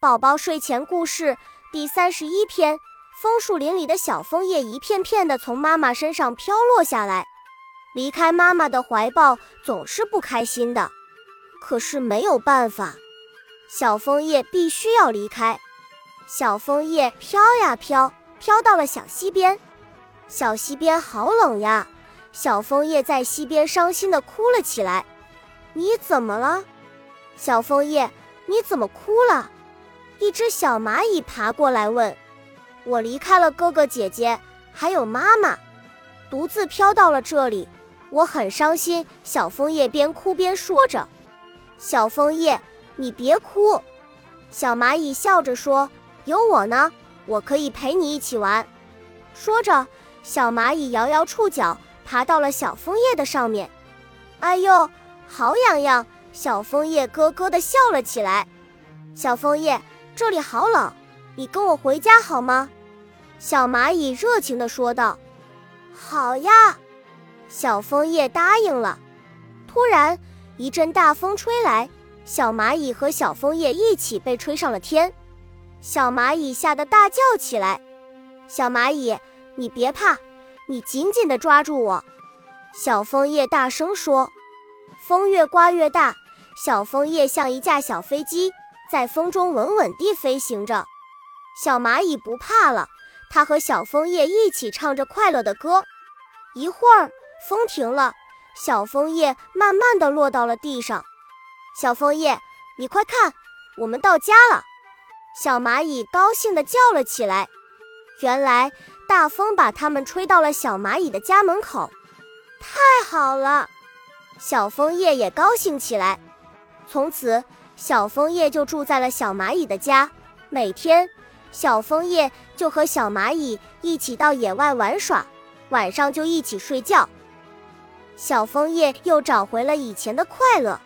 宝宝睡前故事第三十一篇：枫树林里的小枫叶一片片的从妈妈身上飘落下来，离开妈妈的怀抱总是不开心的。可是没有办法，小枫叶必须要离开。小枫叶飘呀飘，飘到了小溪边。小溪边好冷呀，小枫叶在溪边伤心的哭了起来。你怎么了，小枫叶？你怎么哭了？一只小蚂蚁爬过来问：“我离开了哥哥姐姐，还有妈妈，独自飘到了这里，我很伤心。”小枫叶边哭边说着：“小枫叶，你别哭。”小蚂蚁笑着说：“有我呢，我可以陪你一起玩。”说着，小蚂蚁摇摇触角，爬到了小枫叶的上面。哎呦，好痒痒！小枫叶咯咯地笑了起来。小枫叶。这里好冷，你跟我回家好吗？小蚂蚁热情地说道。好呀，小枫叶答应了。突然，一阵大风吹来，小蚂蚁和小枫叶一起被吹上了天。小蚂蚁吓得大叫起来。小蚂蚁，你别怕，你紧紧地抓住我。小枫叶大声说。风越刮越大，小枫叶像一架小飞机。在风中稳稳地飞行着，小蚂蚁不怕了。它和小枫叶一起唱着快乐的歌。一会儿，风停了，小枫叶慢慢地落到了地上。小枫叶，你快看，我们到家了！小蚂蚁高兴地叫了起来。原来，大风把它们吹到了小蚂蚁的家门口。太好了！小枫叶也高兴起来。从此。小枫叶就住在了小蚂蚁的家，每天，小枫叶就和小蚂蚁一起到野外玩耍，晚上就一起睡觉。小枫叶又找回了以前的快乐。